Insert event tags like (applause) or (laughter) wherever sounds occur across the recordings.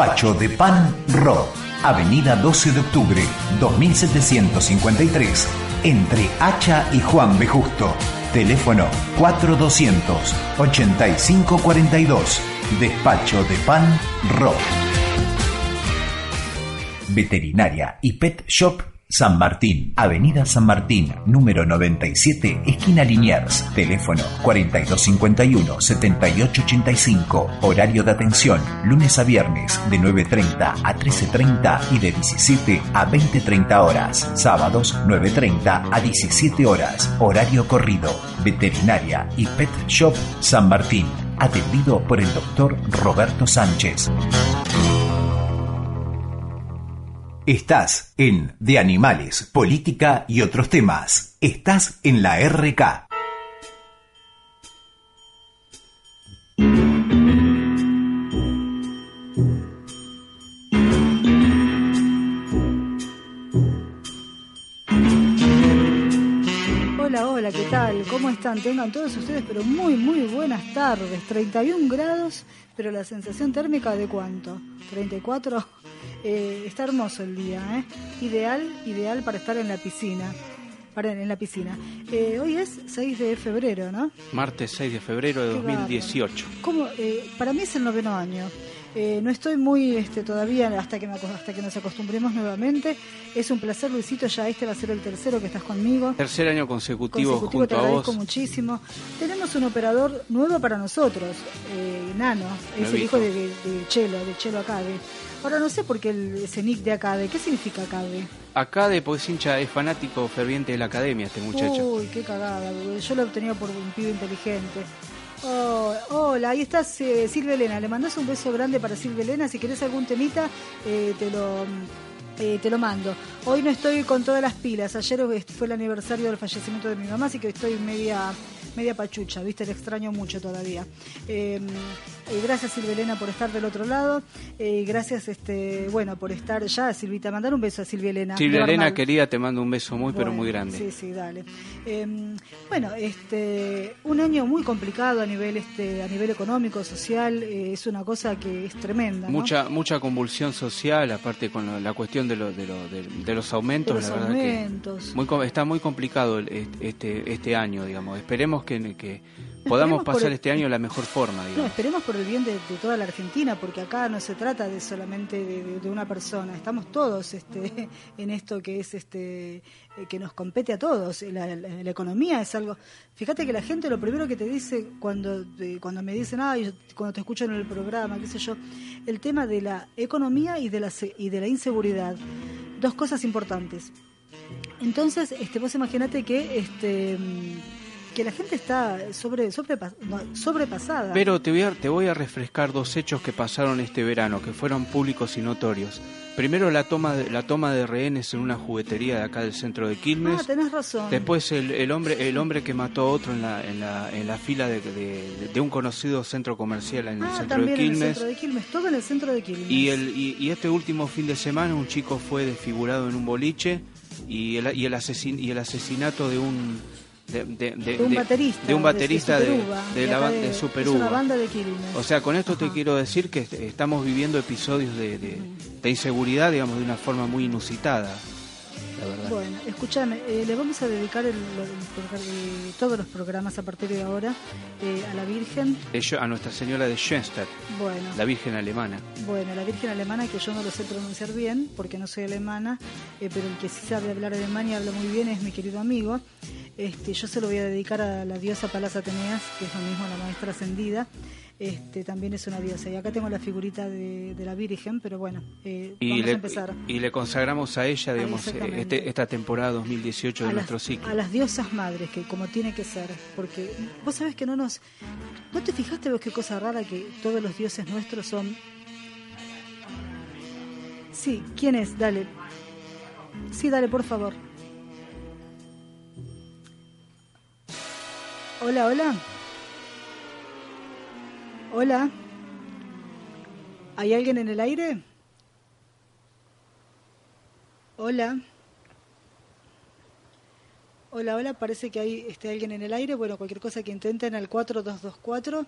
Despacho de Pan Ro, Avenida 12 de Octubre, 2753, entre Hacha y Juan B. Justo. Teléfono 4200 8542. Despacho de Pan Ro. Veterinaria y Pet Shop San Martín, Avenida San Martín, número 97, esquina Liniers, teléfono 4251-7885, horario de atención, lunes a viernes de 9.30 a 13.30 y de 17 a 20.30 horas, sábados 9.30 a 17 horas, horario corrido, veterinaria y pet shop San Martín, atendido por el doctor Roberto Sánchez. Estás en De Animales, Política y otros temas. Estás en la RK. Hola, hola, ¿qué tal? ¿Cómo están? Tengan todos ustedes, pero muy, muy buenas tardes. 31 grados, pero la sensación térmica de cuánto? 34. Eh, está hermoso el día, ¿eh? Ideal, ideal para estar en la piscina. Para, en la piscina. Eh, hoy es 6 de febrero, ¿no? Martes 6 de febrero de Qué 2018. ¿Cómo? Eh, para mí es el noveno año. Eh, no estoy muy este, todavía hasta que, me hasta que nos acostumbremos nuevamente. Es un placer, Luisito. Ya este va a ser el tercero que estás conmigo. Tercer año consecutivo, consecutivo, te a agradezco vos. muchísimo. Tenemos un operador nuevo para nosotros, eh, Nano, es el hijo de, de, de Chelo, de Chelo Acabe. Ahora no sé por qué el, ese nick de Acabe, ¿qué significa Acabe? Acá de pues hincha es fanático ferviente de la academia este muchacho. Uy, qué cagada, yo lo obtenía por un pibe inteligente. Oh, hola, ahí estás eh, Silvia Elena, le mandás un beso grande para Silvia Elena, si querés algún temita, eh, te lo... eh, te lo mando. Hoy no estoy con todas las pilas. Ayer fue el aniversario del fallecimiento de mi mamá, así que estoy media media pachucha, ¿viste? Le extraño mucho todavía. Eh, eh, gracias Silvia Elena por estar del otro lado. Eh, gracias, este, bueno, por estar ya, Silvita. Mandar un beso a Silvia Elena. Silvia Elena, querida, te mando un beso muy, pero muy grande. Sí, sí, dale. Eh, bueno, este, un año muy complicado a nivel, este, a nivel económico, social, eh, es una cosa que es tremenda. ¿no? Mucha mucha convulsión social, aparte con lo- la cuestión de, lo- de, lo- de- de los aumentos, De los la verdad aumentos. que muy, está muy complicado este, este año, digamos. Esperemos que, que podamos Esperemos pasar el- este año de la mejor forma, No, digamos. esperemos por el bien de, de toda la Argentina, porque acá no se trata de solamente de, una persona, estamos todos este, (laughs) en esto que es este eh, que nos compete a todos. La, la- la economía es algo. Fíjate que la gente lo primero que te dice cuando cuando me dicen, ay, cuando te escuchan en el programa, qué sé yo, el tema de la economía y de la y de la inseguridad, dos cosas importantes. Entonces, este, vos imaginate que este que la gente está sobre, sobrepas- sobrepasada. Pero te voy, a, te voy a refrescar dos hechos que pasaron este verano, que fueron públicos y notorios. Primero la toma de, la toma de rehenes en una juguetería de acá del centro de Quilmes. Ah, tenés razón. Después el, el hombre el hombre que mató a otro en la, en la, en la fila de, de- de un conocido centro comercial en el ah, centro de también en el Quilmes. centro de Quilmes, todo en el centro de Quilmes. Y, el, y, y este último fin de semana un chico fue desfigurado en un boliche y el, y el, asesin- y el asesinato de un... De, de- de- de un baterista. de un baterista de, Superuva, de la acá ban- de Super Es una Uva. banda de Quilmes. O sea, con esto te quiero decir que est- estamos viviendo episodios de, inseguridad, digamos, de una forma muy inusitada, la verdad. Bueno, escúchame, eh, le vamos a dedicar el- eh, todos los programas a partir de ahora eh, a la Virgen. A Nuestra Señora de Schoenstatt, Bueno, la Virgen alemana. bueno, la Virgen alemana, que yo no lo sé pronunciar bien porque no soy alemana, eh, pero el que sí sabe hablar alemán y habla muy bien es mi querido amigo. Este, yo se lo voy a dedicar a la diosa Palas Ateneas, que es lo mismo la maestra ascendida. Este, también es una diosa. Y acá tengo la figurita de, de la Virgen, pero bueno, eh, Y vamos le, a empezar. y le consagramos a ella, digamos, exactamente. este, esta temporada 2018 de a nuestro las, ciclo. a las diosas madres, que como tiene que ser, porque vos sabés que no nos... ¿No te fijaste vos qué cosa rara que todos los dioses nuestros son... Sí, ¿quién es? Dale. Sí, dale, por favor. Hola, hola. Hola. ¿Hay alguien en el aire? Hola. Hola, hola, parece que hay este, alguien en el aire. Bueno, cualquier cosa que intenten al 4224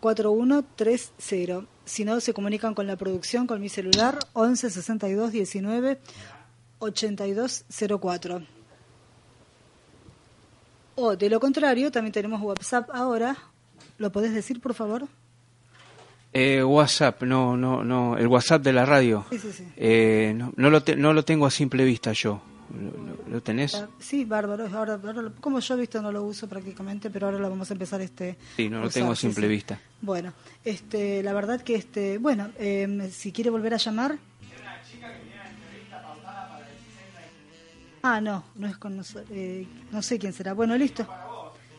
4130. Si no, se comunican con la producción, con mi celular, 11 62 19 8204. O de lo contrario, también tenemos WhatsApp ahora. ¿Lo podés decir, por favor? Eh, WhatsApp, no, no, no, el WhatsApp de la radio. Sí, sí, sí. Eh, no, no, lo no lo tengo a simple vista yo. ¿Lo, tenés? Sí, bárbaro. Ahora, ahora, como yo he visto, no lo uso prácticamente, pero ahora lo vamos a empezar este. Sí, no lo tengo a simple vista. Bueno, este, la verdad que este, bueno, eh, si quiere volver a llamar. Ah, no, no es con nosotros. Eh, no sé quién será. Bueno, listo.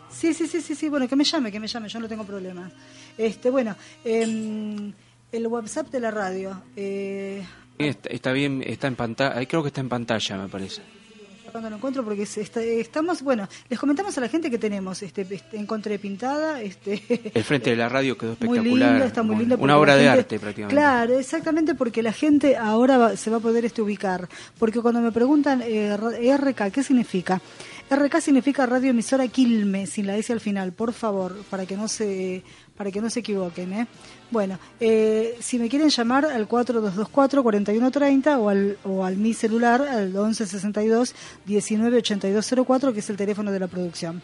Sí, sí, sí, sí, sí. Bueno, que me llame, que me llame. Yo no tengo problemas. Este, bueno, eh, el WhatsApp de la radio. Eh, está, bien, está en pantalla. Creo que está en pantalla, me parece cuando lo encuentro porque estamos bueno les comentamos a la gente que tenemos este, este encontré pintada este (laughs) el frente de la radio quedó espectacular muy está muy lindo una obra de arte prácticamente. Claro exactamente porque la gente ahora se va a poder este ubicar. Porque cuando me preguntan eh, RK qué significa RK significa radio emisora Quilme sin la S al final por favor para que no se para que no se equivoquen. ¿eh? Bueno, eh, si me quieren llamar al 4224-4130 o al, o al mi celular al 1162-198204, que es el teléfono de la producción.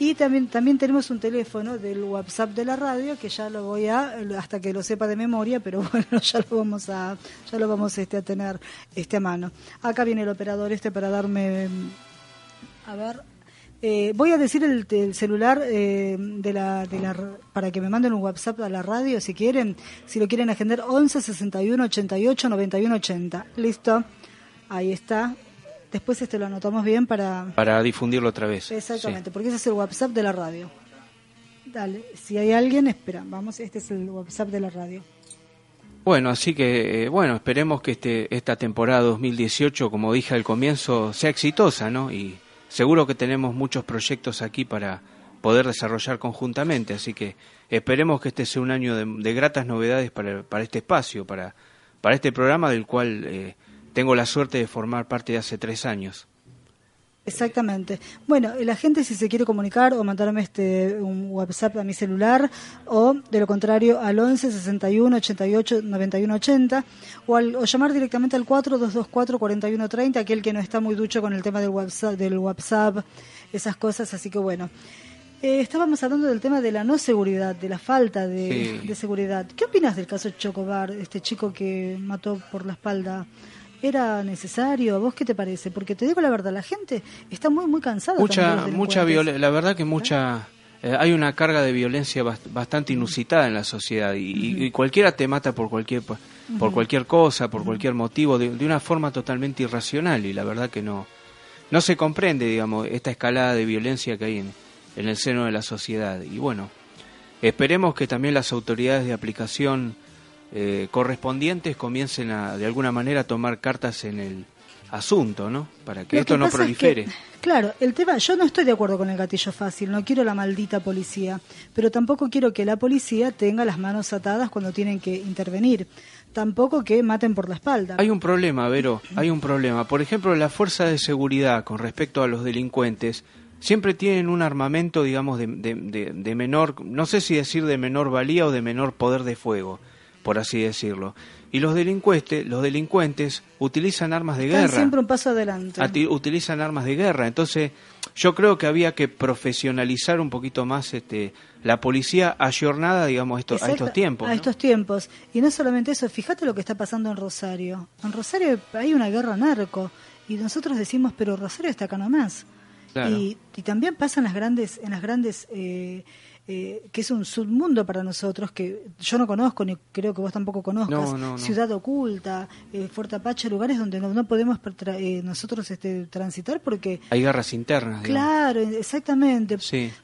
Y también, también tenemos un teléfono del WhatsApp de la radio, que ya lo voy a, hasta que lo sepa de memoria, pero (laughs) bueno, ya lo vamos a, ya lo vamos este, a tener este, a mano. Acá viene el operador este para darme, a ver, eh, voy a decir el, celular eh, de, la, de la, para que me manden un WhatsApp a la radio si quieren, si lo quieren agendar, 11 61 88 91 80. Listo, ahí está. Después este lo anotamos bien para... Para difundirlo otra vez. Exactamente, porque ese es el WhatsApp de la radio. Dale, si hay alguien, espera, vamos, este es el WhatsApp de la radio. Bueno, así que, eh, bueno, esperemos que este, esta temporada 2018, como dije al comienzo, sea exitosa, ¿no? Y seguro que tenemos muchos proyectos aquí para poder desarrollar conjuntamente, así que esperemos que este sea un año de, gratas novedades para, este espacio, para, para este programa del cual eh, tengo la suerte de formar parte de hace tres años. Exactamente. Bueno, la gente si se quiere comunicar o mandarme este un WhatsApp a mi celular o de lo contrario al 11 61 88 91 80 o, al, o llamar directamente al 4224 41 30, aquel que no está muy ducho con el tema del WhatsApp, del WhatsApp esas cosas, así que bueno. Eh, estábamos hablando del tema de la no seguridad, de la falta de, de seguridad. ¿Qué opinas del caso Chocobar, este chico que mató por la espalda era necesario? ¿Vos qué te parece? Porque te digo la verdad, la gente está muy muy cansada. Mucha mucha la verdad que mucha eh, hay una carga de violencia bastante inusitada en la sociedad y, cualquiera te mata por cualquier por cualquier cosa, por cualquier motivo, de, una forma totalmente irracional y la verdad que no no se comprende, digamos, esta escalada de violencia que hay en, en el seno de la sociedad y bueno, esperemos que también las autoridades de aplicación eh, correspondientes comiencen a, de alguna manera, a tomar cartas en el asunto, ¿no? Para que esto no prolifere. claro, el tema, yo no estoy de acuerdo con el gatillo fácil, no quiero la maldita policía, pero tampoco quiero que la policía tenga las manos atadas cuando tienen que intervenir. Tampoco que maten por la espalda. Hay un problema, Vero, hay un problema. Por ejemplo, la fuerza de seguridad con respecto a los delincuentes siempre tienen un armamento, digamos, de, de menor, no sé si decir de menor valía o de menor poder de fuego por así decirlo. Y los delincuentes, los delincuentes utilizan armas de guerra. siempre un paso adelante. utilizan armas de guerra. Entonces, yo creo que había que profesionalizar un poquito más este la policía ayornada, digamos, a estos tiempos. A estos tiempos. Y no solamente eso, fíjate lo que está pasando en Rosario. En Rosario hay una guerra narco. Y nosotros decimos, pero Rosario está acá nomás. Y, y también pasa en las grandes, en las grandes eh, eh, que es un submundo para nosotros, que yo no conozco, ni creo que vos tampoco conozcas, Ciudad Oculta, eh, Fuerte Apache, lugares donde no, podemos eh, nosotros este, transitar porque... Hay guerras internas. Claro, exactamente.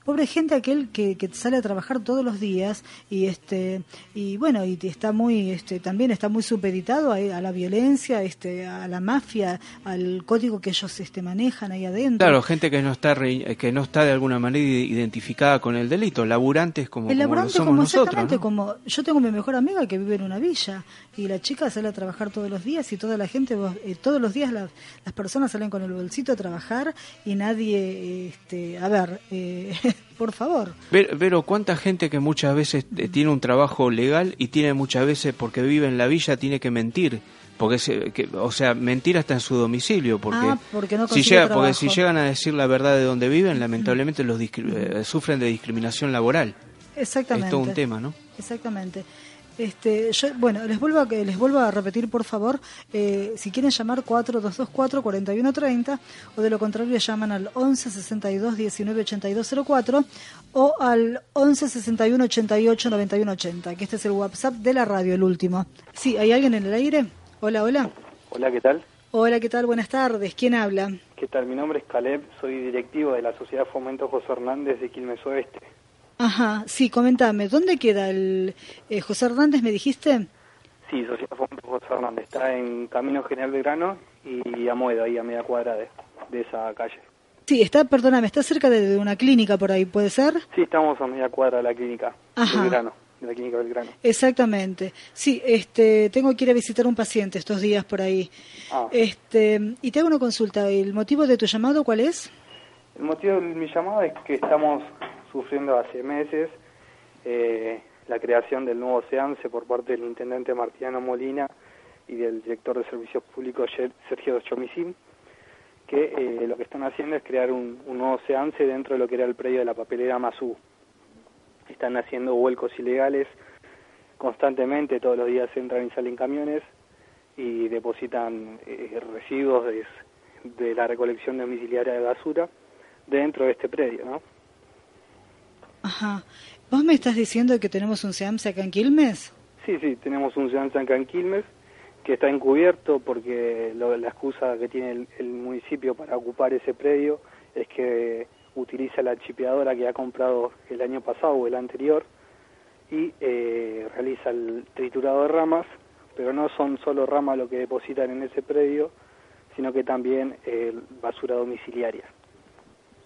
Pobre gente aquel que, que sale a trabajar todos los días y este y bueno, y está muy este también está muy supeditado a, la violencia, este a la mafia, al código que ellos este manejan ahí adentro. Claro, gente que no está que no está de alguna manera identificada con el delito laburantes como, el como somos como nosotros. como yo tengo mi mejor amiga que vive en una villa y la chica sale a trabajar todos los días y toda la gente, eh, todos los días las personas salen con el bolsito a trabajar y nadie, este, a ver, eh, (laughs) por favor. Pero, ¿cuánta gente que muchas veces eh, tiene un trabajo legal y tiene muchas veces, porque vive en la villa, tiene que mentir? Porque que, o sea mentira está en su domicilio porque, ah, porque no si llega, porque si llegan a decir la verdad de dónde viven lamentablemente los eh, sufren de discriminación laboral. Exactamente. Es todo un tema no exactamente. Este, yo, bueno, les vuelvo a, les vuelvo a repetir, por favor, eh, si quieren llamar 4224-4130 o de lo contrario llaman al 11 62 19 82 04 o al 11 61 88 91 80, que este es el WhatsApp de la radio, el último. Sí, ¿hay alguien en el aire? Hola, hola. Hola, ¿qué tal? Hola, ¿qué tal? Buenas tardes. ¿Quién habla? ¿Qué tal? Mi nombre es Caleb, soy directivo de la Sociedad Fomento José Hernández de Quilmes Oeste. Ajá, sí, comentame, ¿dónde queda el eh, José Hernández, me dijiste? Sí, Sociedad Fomento José Hernández, está en Camino General Belgrano y a Moedo, ahí a media cuadra de, esa calle. Sí, está, perdóname, está cerca de, una clínica por ahí, ¿puede ser? Sí, estamos a media cuadra de la clínica Ajá. Belgrano de la clínica Belgrano. Exactamente. Sí, este, tengo que ir a visitar un paciente estos días por ahí. Ah. Este, y te hago una consulta. ¿El motivo de tu llamado cuál es? El motivo de mi llamado es que estamos sufriendo hace meses eh, la creación del nuevo SEANSE por parte del intendente Martiano Molina y del director de Servicios Públicos Sergio Chomicín, que eh, lo que están haciendo es crear un, un nuevo SEANSE dentro de lo que era el predio de la papelera Mazú están haciendo vuelcos ilegales constantemente, todos los días entran y salen camiones y depositan eh, residuos de, la recolección domiciliaria de basura dentro de este predio, ¿no? Ajá. ¿Vos me estás diciendo que tenemos un SEAMS acá en Quilmes? Sí, sí, tenemos un SEAMS acá en Quilmes que está encubierto porque la excusa que tiene el, el municipio para ocupar ese predio es que utiliza la chipeadora que ha comprado el año pasado o el anterior y eh, realiza el triturado de ramas, pero no son solo ramas lo que depositan en ese predio, sino que también eh, basura domiciliaria.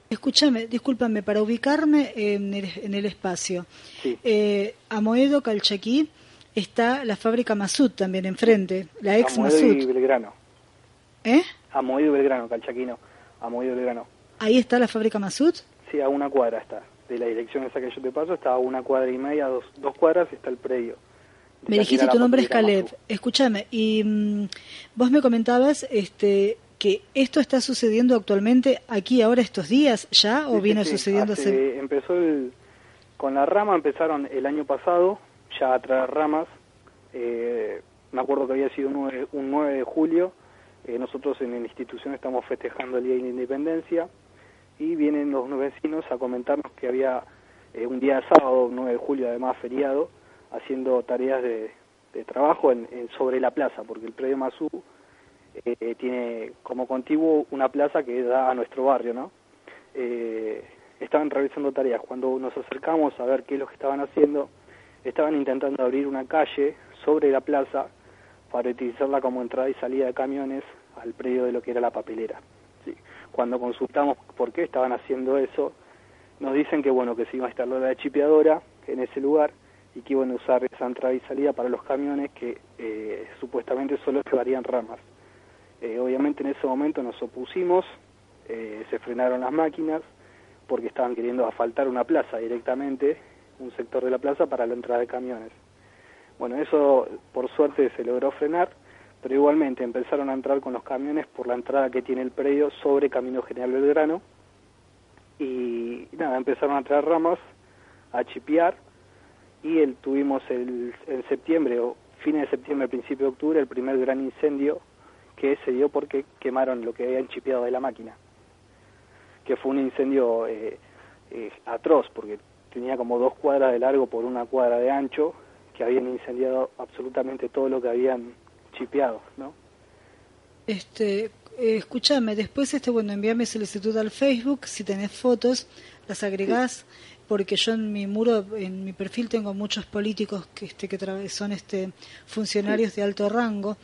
Escúchame, discúlpame, para ubicarme en el, en el espacio. Eh, a Moedo, Calchaquí, está la fábrica Masud también enfrente, la ex Masud. y Belgrano. ¿Eh? A Moedo y Belgrano, Calchaquí a Moedo y Belgrano. ¿Ahí está la fábrica Masud? Sí, a una cuadra está. De la dirección esa que yo te paso está a una cuadra y media, dos, dos cuadras está el predio. Me dijiste tu nombre es Caleb. Escúchame, y mm, vos me comentabas este que esto está sucediendo actualmente aquí ahora estos días ya o viene sucediendo hace... Empezó el, con la rama, empezaron el año pasado ya a traer ramas. Eh, me acuerdo que había sido un 9, de julio. Eh, nosotros en la institución estamos festejando el Día de la Independencia y vienen los vecinos a comentarnos que había eh, un día de sábado, 9 de julio, además feriado, haciendo tareas de, trabajo en, sobre la plaza, porque el predio Mazú eh, tiene como contiguo una plaza que da a nuestro barrio, ¿no? Eh, estaban realizando tareas. Cuando nos acercamos a ver qué es lo que estaban haciendo, estaban intentando abrir una calle sobre la plaza para utilizarla como entrada y salida de camiones al predio de lo que era la papelera. Cuando consultamos por qué estaban haciendo eso, nos dicen que bueno que se iba a instalar la chipeadora en ese lugar y que iban a usar esa entrada y salida para los camiones que eh, supuestamente solo (laughs) llevarían ramas. Eh, obviamente en ese momento nos opusimos, eh, se frenaron las máquinas porque estaban queriendo asfaltar una plaza directamente, un sector de la plaza para la entrada de camiones. Bueno, eso por suerte se logró frenar pero igualmente empezaron a entrar con los camiones por la entrada que tiene el predio sobre Camino General Belgrano. Y, nada, empezaron a traer ramas, a chipear y el, tuvimos el, en septiembre o fines de septiembre, principio de octubre, el primer gran incendio que se dio porque quemaron lo que habían chipeado de la máquina, que fue un incendio eh, eh, atroz porque tenía como dos cuadras de largo por una cuadra de ancho, que habían incendiado absolutamente todo lo que habían chipeados, ¿no? Este, eh, escúchame, después este, bueno, envíame solicitud al Facebook, si tenés fotos, las agregás, porque yo en mi muro, en mi perfil tengo muchos políticos que, este, que son este, funcionarios de alto rango.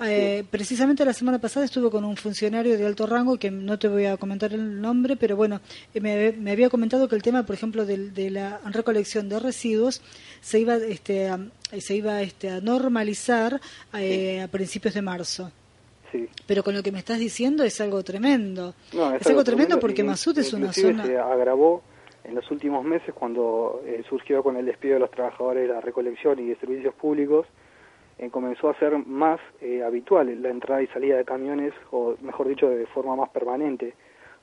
Eh, precisamente la semana pasada estuve con un funcionario de alto rango, que no te voy a comentar el nombre, pero bueno, eh, me, había comentado que el tema, por ejemplo, de, la recolección de residuos se iba, este, a, se iba este, a normalizar eh, a principios de marzo. Pero con lo que me estás diciendo es algo tremendo. es, algo, tremendo, porque Masud es una zona... se agravó en los últimos meses cuando eh, surgió con el despido de los trabajadores de la recolección y de servicios públicos, eh, comenzó a ser más eh, habitual la entrada y salida de camiones, o mejor dicho, de forma más permanente,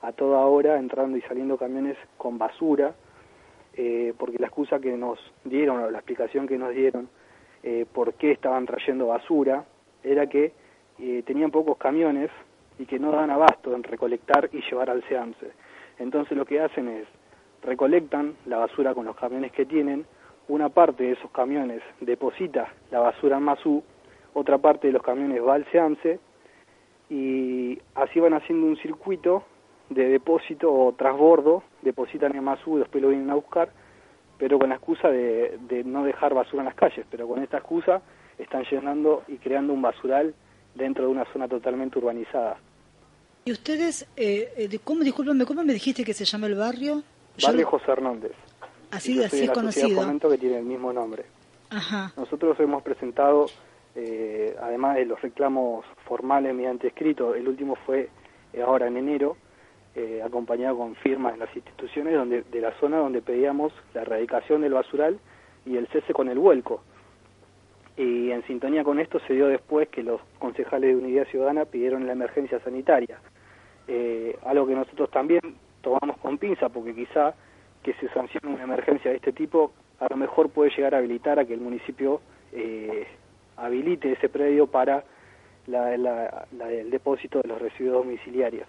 a toda hora entrando y saliendo camiones con basura, porque la excusa que nos dieron, o la explicación que nos dieron, por qué estaban trayendo basura, era que tenían pocos camiones y que no dan abasto en recolectar y llevar al SEAMSE. Entonces lo que hacen es recolectan la basura con los camiones que tienen, una parte de esos camiones deposita la basura en Masú, otra parte de los camiones va al SEAMSE y así van haciendo un circuito de depósito o trasbordo, depositan en Masú después lo vienen a buscar, pero con la excusa de, no dejar basura en las calles, pero con esta excusa están llenando y creando un basural dentro de una zona totalmente urbanizada. ¿Y ustedes, eh, eh cómo, discúlpame, cómo me dijiste que se llama el barrio? Barrio José Hernández. Así, así es conocido. Fomento que tiene el mismo nombre. Nosotros hemos presentado, eh, además de los reclamos formales mediante escrito, el último fue eh, ahora en enero, eh, acompañado con firmas en las instituciones donde, de la zona donde pedíamos la erradicación del basural y el cese con el vuelco. Y en sintonía con esto se dio después que los concejales de Unidad Ciudadana pidieron la emergencia sanitaria. algo que nosotros también tomamos con pinza porque quizá que se sancione una emergencia de este tipo a lo mejor puede llegar a habilitar a que el municipio eh, habilite ese predio para el depósito de los residuos domiciliarios.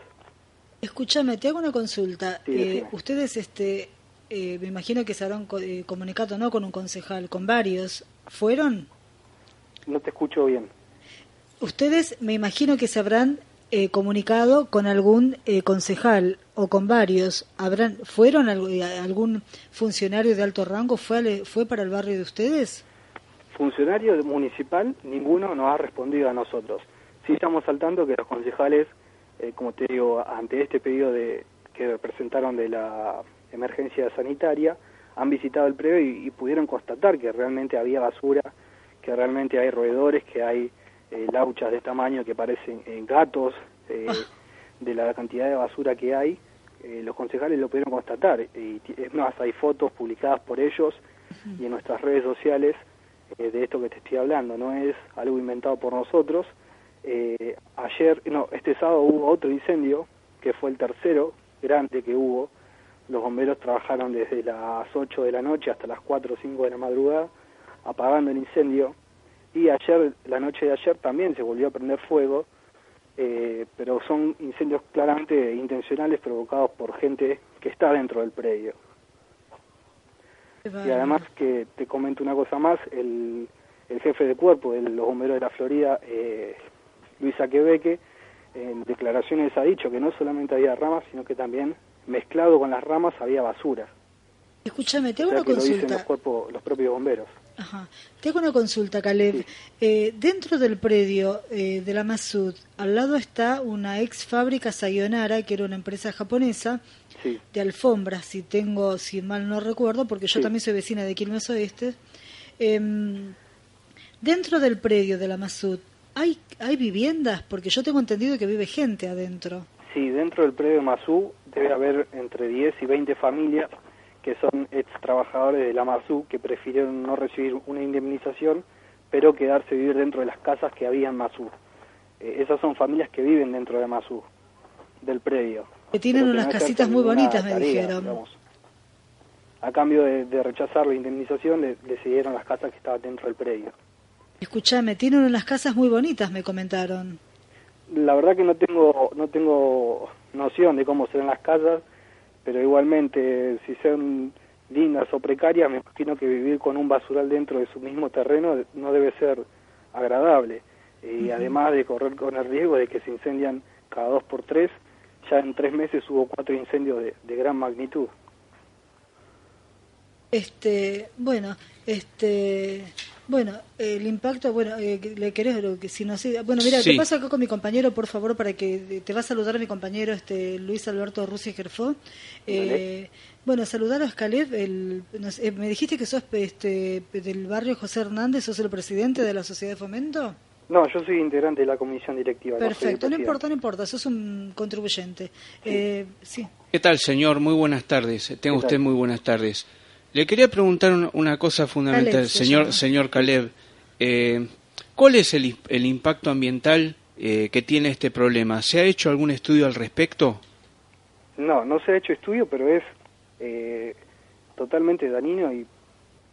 Escúchame, te hago una consulta. Eh, ustedes, este, eh, me imagino que se habrán comunicado no con un concejal, con varios. ¿Fueron? No te escucho bien. Ustedes, me imagino que se habrán eh, comunicado con algún eh, concejal o con varios. ¿Habrán, ¿Fueron eh, algún funcionario de alto rango? ¿Fue, ¿Fue para el barrio de ustedes? Funcionario municipal, ninguno nos ha respondido a nosotros. Sí estamos saltando que los concejales, como te digo, ante este pedido de, que presentaron de la emergencia sanitaria, han visitado el predio y pudieron constatar que realmente había basura, que realmente hay roedores, que hay eh, lauchas de tamaño que parecen eh, gatos, eh, ah. de la cantidad de basura que hay, los concejales lo pudieron constatar. Y es más, hay fotos publicadas por ellos y en nuestras redes sociales de esto que te estoy hablando. No es algo inventado por nosotros. ayer, no, este sábado hubo otro incendio, que fue el tercero grande que hubo. Los bomberos trabajaron desde las 8 de la noche hasta las 4 o 5 de la madrugada apagando el incendio y ayer, la noche de ayer también se volvió a prender fuego, eh, pero son incendios claramente intencionales provocados por gente que está dentro del predio. Y además que te comento una cosa más, el, el jefe de cuerpo de los bomberos de la Florida, eh, Luis Aquebeque, en declaraciones ha dicho que no solamente había ramas, sino que también mezclado con las ramas había basura. Escúchame, te hago una consulta. los, cuerpos, los propios bomberos. Ajá. Tengo una consulta, Caleb. Eh, dentro del predio eh, de la Masud, al lado está una ex fábrica Sayonara, que era una empresa japonesa de alfombras, si tengo, si mal no recuerdo, porque yo también soy vecina de Quilmes Oeste. Em, dentro del predio de la Masud, ¿hay, ¿hay viviendas? Porque yo tengo entendido que vive gente adentro. Sí, dentro del predio Masud debe haber entre 10 y 20 familias que son ex trabajadores de la MASU que prefirieron no recibir una indemnización, pero quedarse vivir dentro de las casas que había en Masú. Eh, esas son familias que viven dentro de Masú, del predio. Que tienen unas casitas muy bonitas, me dijeron. A cambio de, rechazar la indemnización, le, le, las casas que estaban dentro del predio. Escúchame, tienen unas casas muy bonitas, me comentaron. La verdad que no tengo, no tengo noción de cómo serán las casas, pero igualmente si son lindas o precarias, me imagino que vivir con un basural dentro de su mismo terreno no debe ser agradable. Y además de correr con el riesgo de que se incendian cada dos por tres, ya en tres meses hubo cuatro incendios de, gran magnitud. Este, bueno, este, bueno, el impacto, bueno, eh, le querés que si no sé, bueno, mira, ¿qué pasa acá con mi compañero, por favor, para que te va a saludar mi compañero, este Luis Alberto Rusi Gerfó. Eh, bueno, saludar a Caleb, el, eh, me dijiste que sos este, del barrio José Hernández, sos el presidente de la Sociedad de Fomento. No, yo soy integrante de la comisión directiva. Perfecto, no, importa, no importa, sos un contribuyente. Sí. ¿Qué tal, señor? Muy buenas tardes. Tenga usted muy buenas tardes. Le quería preguntar una cosa fundamental, señor, señor Caleb. Eh, ¿Cuál es el, el impacto ambiental eh, que tiene este problema? ¿Se ha hecho algún estudio al respecto? No, no se ha hecho estudio, pero es eh, totalmente dañino y,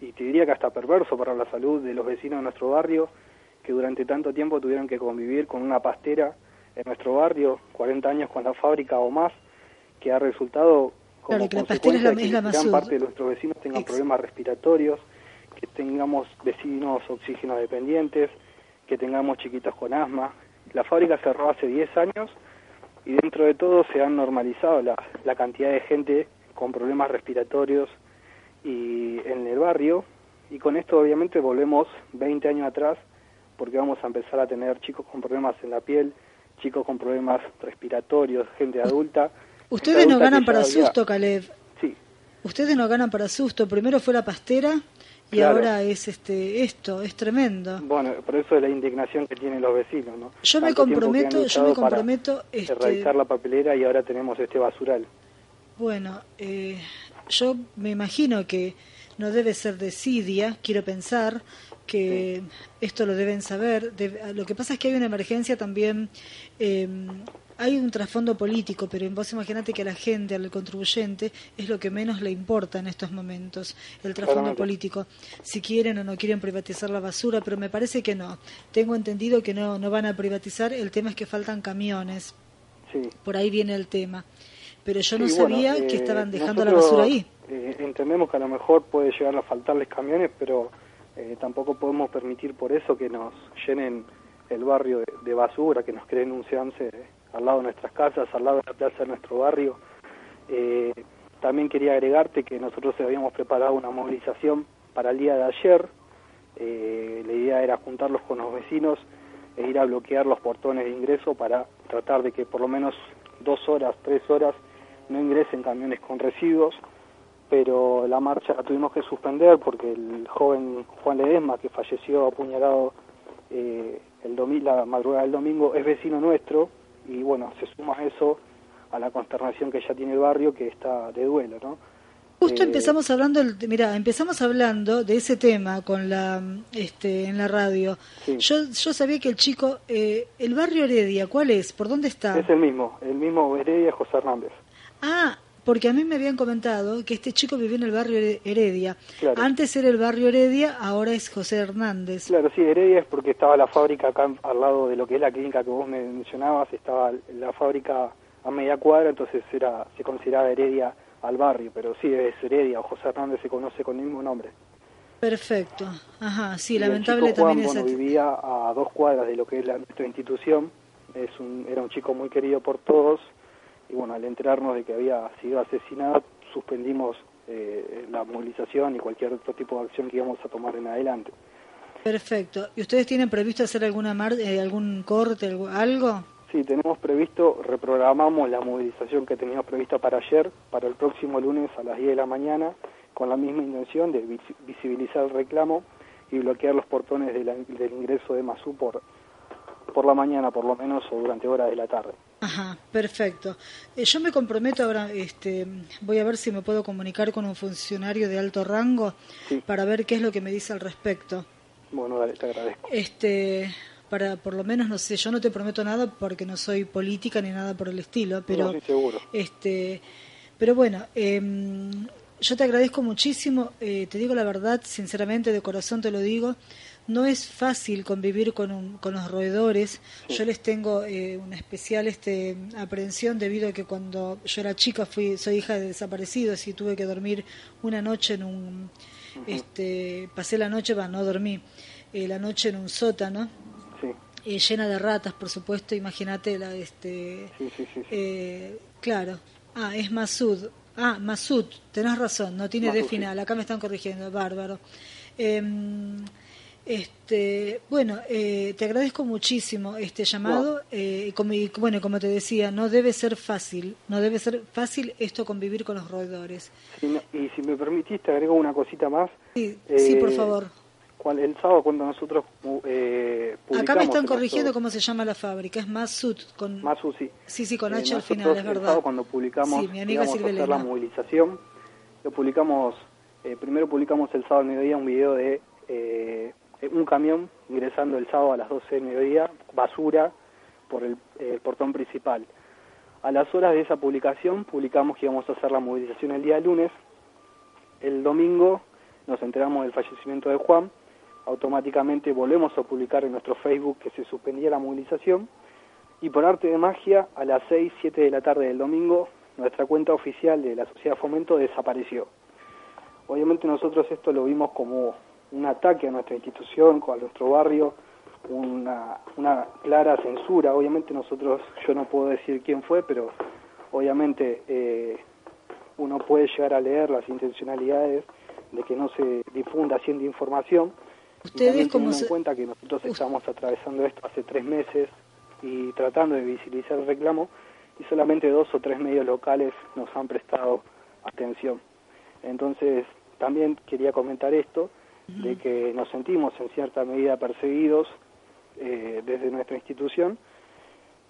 y te diría que hasta perverso para la salud de los vecinos de nuestro barrio, que durante tanto tiempo tuvieron que convivir con una pastera en nuestro barrio, 40 años con la fábrica o más, que ha resultado como claro, que la que gran parte de nuestros vecinos tengan problemas respiratorios, que tengamos vecinos oxígeno dependientes, que tengamos chiquitos con asma. La fábrica cerró hace 10 años y dentro de todo se han normalizado la, la cantidad de gente con problemas respiratorios y en el barrio. Y con esto obviamente volvemos 20 años atrás porque vamos a empezar a tener chicos con problemas en la piel, chicos con problemas respiratorios, gente adulta Ustedes no ganan para susto, Caleb. Sí. Ustedes no ganan para susto. Primero fue la pastera y ahora es este esto, es tremendo. Bueno, por eso es la indignación que tienen los vecinos, ¿no? Yo me comprometo, yo me comprometo este erradicar la papelera y ahora tenemos este basural. Bueno, eh, yo me imagino que no debe ser desidia, quiero pensar que esto lo deben saber. lo que pasa es que hay una emergencia también eh, hay un trasfondo político, pero vos imaginate que a la gente, al contribuyente, es lo que menos le importa en estos momentos, el trasfondo político. Si quieren o no quieren privatizar la basura, pero me parece que no. Tengo entendido que no, no van a privatizar, el tema es que faltan camiones. Por ahí viene el tema. Pero yo no sabía que eh, estaban dejando la basura ahí. Eh, entendemos que a lo mejor puede llegar a faltarles camiones, pero eh, tampoco podemos permitir por eso que nos llenen el barrio de, basura, que nos creen un seance al lado de nuestras casas, al lado de la plaza de nuestro barrio. Eh, también quería agregarte que nosotros habíamos preparado una movilización para el día de ayer. Eh, la idea era juntarlos con los vecinos e ir a bloquear los portones de ingreso para tratar de que por lo menos dos horas, tres horas no ingresen camiones con residuos, pero la marcha la tuvimos que suspender porque el joven Juan Ledesma, que falleció apuñalado eh, el la madrugada del domingo, es vecino nuestro y bueno, se suma eso a la consternación que ya tiene el barrio que está de duelo, ¿no? Justo eh, empezamos hablando, mira, empezamos hablando de ese tema con la, este, en la radio. Yo, yo sabía que el chico, eh, el barrio Heredia, ¿cuál es? ¿Por dónde está? Es el mismo, el mismo Heredia José Hernández. Ah, porque a mí me habían comentado que este chico vivía en el barrio Heredia. Antes era el barrio Heredia, ahora es José Hernández. Claro, sí, Heredia es porque estaba la fábrica acá al lado de lo que es la clínica que vos me mencionabas, estaba la fábrica a media cuadra, entonces era se consideraba Heredia al barrio, pero sí es Heredia o José Hernández se conoce con el mismo nombre. Perfecto, ajá, sí, lamentable también Juan, vivía a dos cuadras de lo que es la, nuestra institución, es un, era un chico muy querido por todos, y bueno, al enterarnos de que había sido asesinado, suspendimos eh, la movilización y cualquier otro tipo de acción que íbamos a tomar en adelante. Perfecto. ¿Y ustedes tienen previsto hacer alguna mar eh, algún corte, algo? Sí, tenemos previsto, reprogramamos la movilización que teníamos prevista para ayer, para el próximo lunes a las 10 de la mañana, con la misma intención de visibilizar el reclamo y bloquear los portones del ingreso de Masú por, por la mañana, por lo menos, o durante horas de la tarde. Ajá, perfecto. Eh, yo me comprometo ahora, este, voy a ver si me puedo comunicar con un funcionario de alto rango para ver qué es lo que me dice al respecto. Bueno, dale, te agradezco. Este, para por lo menos no sé, yo no te prometo nada porque no soy política ni nada por el estilo, pero seguro. este, pero bueno, em, yo te agradezco muchísimo, eh, te digo la verdad, sinceramente, de corazón te lo digo no es fácil convivir con, con los roedores. Yo les tengo eh, una especial este, aprehensión debido a que cuando yo era chica fui, soy hija de desaparecidos y tuve que dormir una noche en un, este, pasé la noche, va, no dormí, eh, la noche en un sótano. Eh, llena de ratas, por supuesto, imagínate la, este, claro, ah, es Masud, Ah, Masud, tenés razón, no tiene D final, acá me están corrigiendo, bárbaro. Em, este, bueno, eh, te agradezco muchísimo este llamado. Eh, como, bueno, como te decía, no debe ser fácil, no debe ser fácil esto convivir con los roedores. y si me permitiste, agrego una cosita más. Sí, sí por eh, favor. el sábado cuando nosotros eh, Acá me están corrigiendo cómo se llama la fábrica, es Masud. Con, Masud, sí. Sí, sí, con H al final, es verdad. El sábado cuando publicamos, mi amiga hacer la movilización, lo publicamos, primero publicamos el sábado al mediodía un video de eh, un camión ingresando el sábado a las 12 del mediodía, basura por el, portón principal. A las horas de esa publicación publicamos que íbamos a hacer la movilización el día lunes. El domingo nos enteramos del fallecimiento de Juan. Automáticamente volvemos a publicar en nuestro Facebook que se suspendía la movilización. Y por arte de magia, a las 6, 7 de la tarde del domingo, nuestra cuenta oficial de la Sociedad Fomento desapareció. Obviamente nosotros esto lo vimos como un ataque a nuestra institución, a nuestro barrio, una, una clara censura. Obviamente nosotros, yo no puedo decir quién fue, pero obviamente eh, uno puede llegar a leer las intencionalidades de que no se difunda haciendo información. Ustedes como en cuenta que nosotros estamos atravesando esto hace tres meses y tratando de visibilizar el reclamo y solamente dos o tres medios locales nos han prestado atención. Entonces, también quería comentar esto, de que nos sentimos en cierta medida perseguidos eh, desde nuestra institución.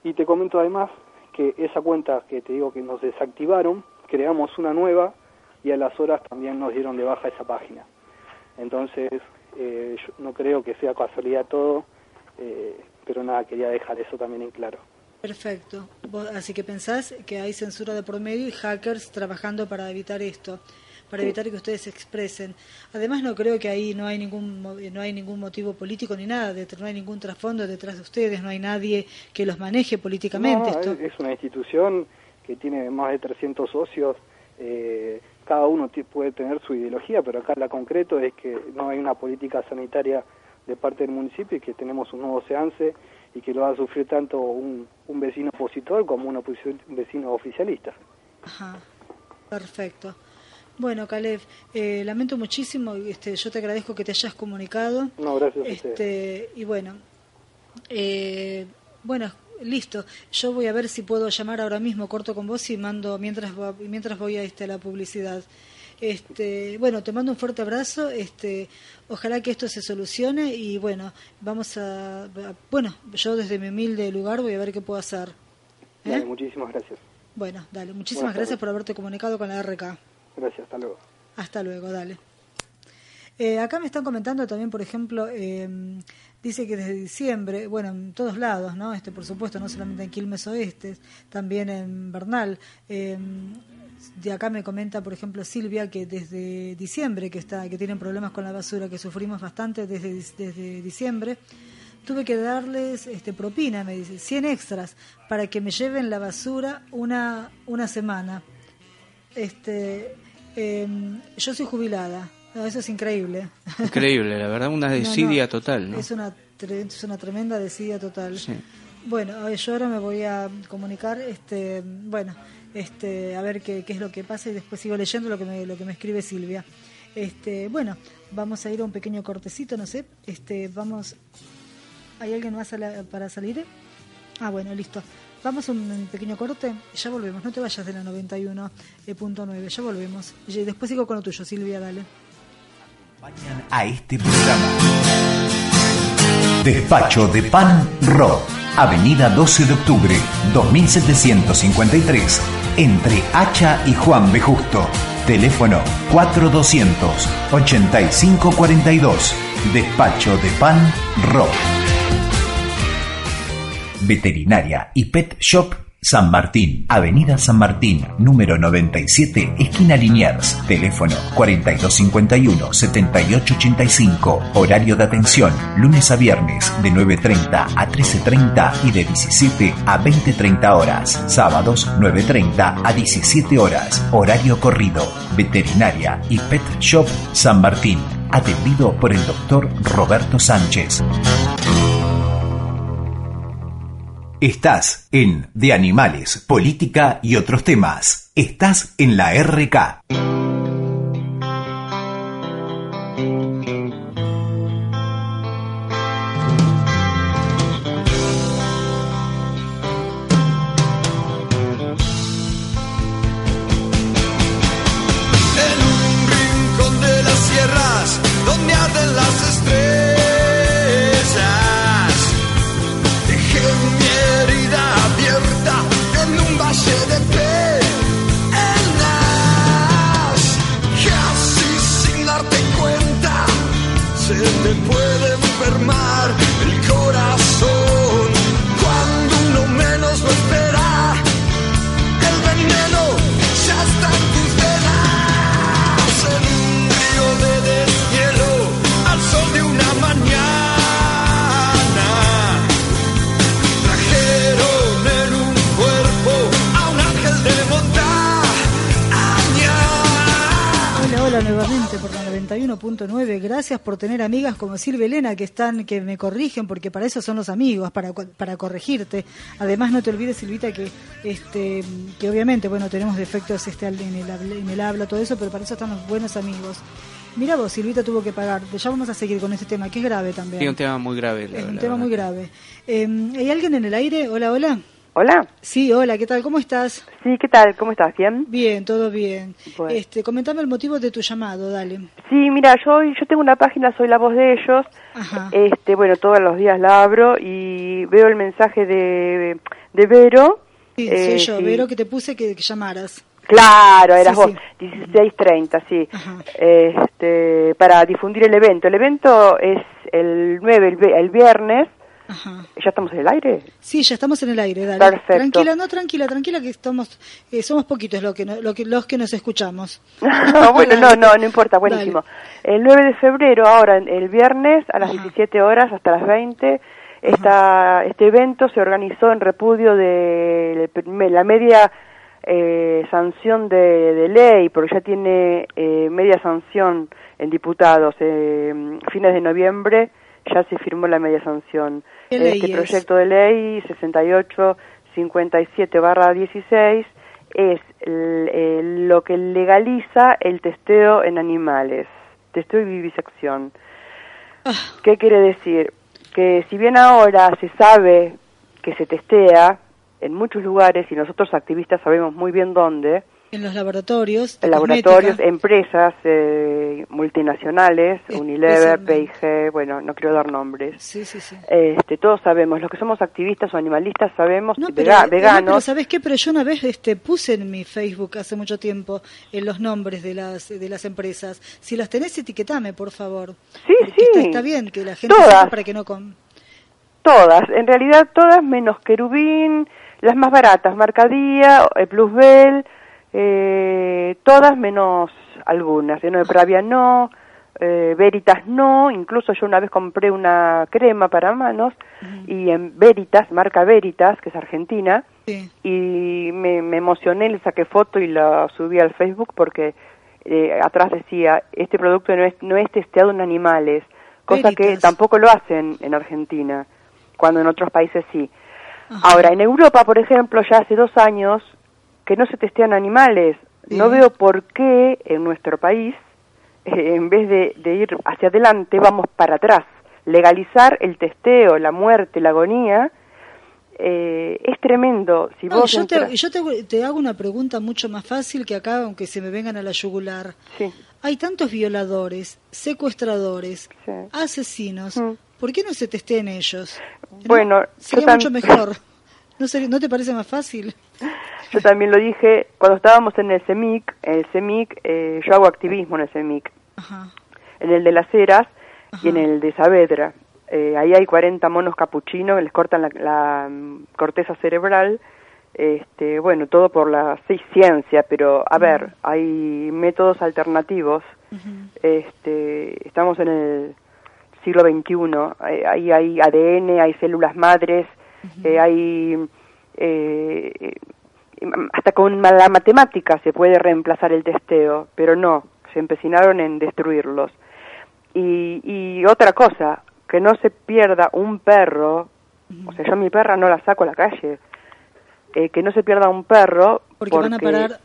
Y te comento además que esa cuenta que te digo que nos desactivaron, creamos una nueva y a las horas también nos dieron de baja esa página. Entonces, eh, yo no creo que sea casualidad todo, eh, pero nada, quería dejar eso también en claro. Perfecto. así que pensás que hay censura de promedio y hackers trabajando para evitar esto para evitar que ustedes se expresen. Además, no creo que ahí no hay ningún no hay ningún motivo político ni nada, no hay ningún trasfondo detrás de ustedes, no hay nadie que los maneje políticamente. Es una institución que tiene más de 300 socios. Eh, cada uno puede tener su ideología, pero acá la concreto es que no hay una política sanitaria de parte del municipio y que tenemos un nuevo seance y que lo va a sufrir tanto un, un vecino opositor como un, un vecino oficialista. Ajá, perfecto. Bueno, Caleb, eh, lamento muchísimo, este, yo te agradezco que te hayas comunicado. No, gracias. Este, y bueno, eh, bueno, listo. Yo voy a ver si puedo llamar ahora mismo, corto con vos y mando mientras mientras voy a este, la publicidad. Este, bueno, te mando un fuerte abrazo. Este, ojalá que esto se solucione y bueno, vamos a, bueno, yo desde mi humilde lugar voy a ver qué puedo hacer. ¿Eh? muchísimas gracias. Bueno, dale, muchísimas gracias por haberte comunicado con la RK. Gracias, hasta luego. Hasta luego, dale. Eh, acá me están comentando también, por ejemplo, eh, dice que desde diciembre, bueno, en todos lados, ¿no? Este, por supuesto, no solamente en Quilmes Oeste, también en Bernal. Eh, de acá me comenta, por ejemplo, Silvia que desde diciembre que está, que tienen problemas con la basura, que sufrimos bastante desde, desde diciembre. Tuve que darles este, propina, me dice, 100 extras para que me lleven la basura una, una semana. Este, Em, yo soy jubilada. eso es increíble. Increíble, la verdad, una (laughs) desidia total. ¿no? Es, una es una tremenda desidia total. Bueno, yo ahora me voy a comunicar, este, bueno, este, a ver qué, qué, es lo que pasa y después sigo leyendo lo que me, lo que me escribe Silvia. Este, bueno, vamos a ir a un pequeño cortecito, no sé. Este, vamos. ¿Hay alguien más para salir? Ah, bueno, listo. Vamos a un pequeño corte ya volvemos. No te vayas de la 91.9, ya volvemos. Después sigo con lo tuyo, Silvia, dale. A este programa. Despacho de Pan Rock, Avenida 12 de Octubre, 2753, entre Hacha y Juan B. Justo. Teléfono 4200 8542. Despacho de Pan Rock. Veterinaria y Pet Shop San Martín, Avenida San Martín, número 97, esquina Liniers, teléfono 4251-7885, horario de atención, lunes a viernes de 9.30 a 13.30 y de 17 a 20.30 horas, sábados 9.30 a 17 horas, horario corrido, veterinaria y Pet Shop San Martín, atendido por el doctor Roberto Sánchez. Estás en De Animales, Política y otros temas. Estás en la RK. Amigas como Silvia Elena que están, que me corrigen, porque para eso son los amigos, para, para corregirte. Además, no te olvides, Silvita, que este, que obviamente, bueno, tenemos defectos este, en, el, en el habla, todo eso, pero para eso están los buenos amigos. Mira vos, Silvita tuvo que pagar. Ya vamos a seguir con este tema, que es grave también. Sí, un tema muy grave. es un tema muy grave. Em, ¿Hay alguien en el aire? Hola, hola. Hola. Sí, hola, ¿qué tal? ¿Cómo estás? Sí, ¿qué tal? ¿Cómo estás? ¿Bien? Bien, todo bien. Este, comentame el motivo de tu llamado, dale. Sí, mira, yo yo tengo una página, soy la voz de ellos. Ajá. Este, bueno, todos los días la abro y veo el mensaje de, de Vero. Sí, soy eh, yo, Vero, que te puse que, llamaras. Claro, eras vos, 16.30, sí. Este, para difundir el evento. El evento es el 9, el, el viernes, ¿Ya estamos en el aire? Sí, ya estamos en el aire, dale. Perfecto. Tranquila, no, tranquila, tranquila, que estamos, eh, somos poquitos lo que, lo que, los que nos escuchamos. (laughs) (laughs) bueno, no, no, no importa, buenísimo. El 9 de febrero, ahora, el viernes, a las 17 horas hasta las 20, esta, este evento se organizó en repudio de la media eh, sanción de, ley, porque ya tiene eh, media sanción en diputados. fines de noviembre ya se firmó la media sanción este proyecto de ley 6857-16 es lo que legaliza el testeo en animales, testeo y vivisección. Ah. ¿Qué quiere decir? Que si bien ahora se sabe que se testea en muchos lugares y nosotros activistas sabemos muy bien dónde, en los laboratorios. En laboratorios, empresas eh, multinacionales, Unilever, P&G, bueno, no quiero dar nombres. Sí, sí, sí. Este, todos sabemos, los que somos activistas o animalistas sabemos, no, pero, veganos. pero ¿sabes qué? Pero yo una vez este, puse en mi Facebook hace mucho tiempo en los nombres de las, de las empresas. Si las tenés, etiquetame, por favor. Sí, sí. Está, bien que la gente sepa para que no... Com todas, en realidad todas menos Querubín, las más baratas, Marcadía, eh, Plusbel, eh, todas menos algunas. de Pravia no, eh, Veritas no, incluso yo una vez compré una crema para manos y en Veritas, marca Veritas, que es argentina, y me, emocioné, le saqué foto y la subí al Facebook porque eh, atrás decía, este producto no es, no es testeado en animales, cosa que tampoco lo hacen en Argentina, cuando en otros países sí. Ahora, en Europa, por ejemplo, ya hace dos años que no se testean animales. No veo por qué en nuestro país, eh, en vez de, ir hacia adelante, vamos para atrás. Legalizar el testeo, la muerte, la agonía, eh, es tremendo. Si vos yo, te, hago una pregunta mucho más fácil que acá, aunque se me vengan a la yugular. Sí. Hay tantos violadores, secuestradores, asesinos. Mm. ¿Por qué no se testeen ellos? Bueno, sería mucho mejor. ¿No, ¿No te parece más fácil? (laughs) Yo también lo dije cuando estábamos en el CEMIC, el CEMIC, eh, yo hago activismo en el CEMIC, en el de las Heras y en el de Saavedra. Eh, ahí hay 40 monos capuchinos que les cortan la, mm, corteza cerebral. Este, bueno, todo por la ciencia, pero a ver, hay métodos alternativos. este, estamos en el siglo XXI, ahí hay ADN, hay células madres, eh, hay eh, hasta con la matemática se puede reemplazar el testeo, pero no, se empecinaron en destruirlos. Y, y otra cosa, que no se pierda un perro O sea, yo a mi perra no la saco a la calle. Eh, que no se pierda un perro. Porque, van a parar